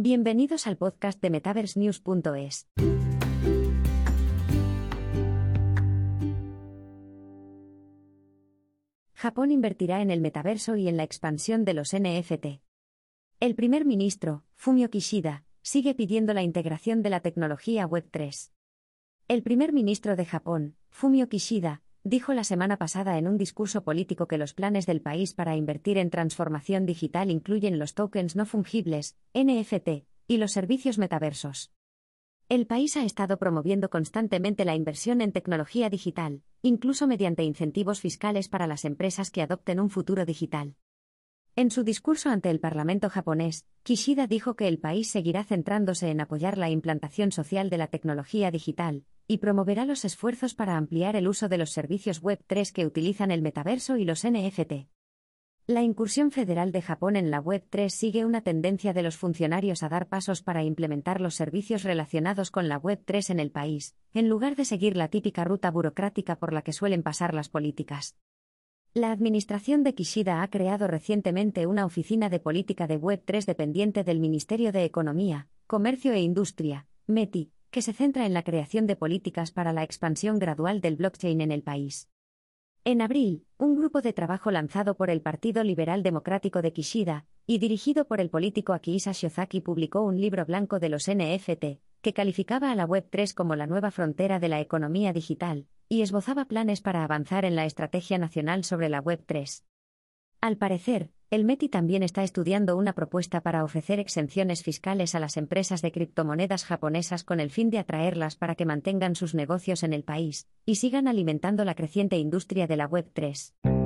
Bienvenidos al podcast de MetaverseNews.es. Japón invertirá en el metaverso y en la expansión de los NFT. El primer ministro, Fumio Kishida, sigue pidiendo la integración de la tecnología Web3. El primer ministro de Japón, Fumio Kishida, dijo la semana pasada en un discurso político que los planes del país para invertir en transformación digital incluyen los tokens no fungibles, NFT, y los servicios metaversos. El país ha estado promoviendo constantemente la inversión en tecnología digital, incluso mediante incentivos fiscales para las empresas que adopten un futuro digital. En su discurso ante el Parlamento japonés, Kishida dijo que el país seguirá centrándose en apoyar la implantación social de la tecnología digital, y promoverá los esfuerzos para ampliar el uso de los servicios Web3 que utilizan el metaverso y los NFT. La incursión federal de Japón en la Web3 sigue una tendencia de los funcionarios a dar pasos para implementar los servicios relacionados con la Web3 en el país, en lugar de seguir la típica ruta burocrática por la que suelen pasar las políticas. La administración de Kishida ha creado recientemente una oficina de política de Web3 dependiente del Ministerio de Economía, Comercio e Industria, METI, que se centra en la creación de políticas para la expansión gradual del blockchain en el país. En abril, un grupo de trabajo lanzado por el Partido Liberal Democrático de Kishida, y dirigido por el político Akihisa Shiozaki publicó un libro blanco de los NFT, que calificaba a la Web3 como la nueva frontera de la economía digital, y esbozaba planes para avanzar en la estrategia nacional sobre la Web3. Al parecer, el METI también está estudiando una propuesta para ofrecer exenciones fiscales a las empresas de criptomonedas japonesas con el fin de atraerlas para que mantengan sus negocios en el país y sigan alimentando la creciente industria de la Web3.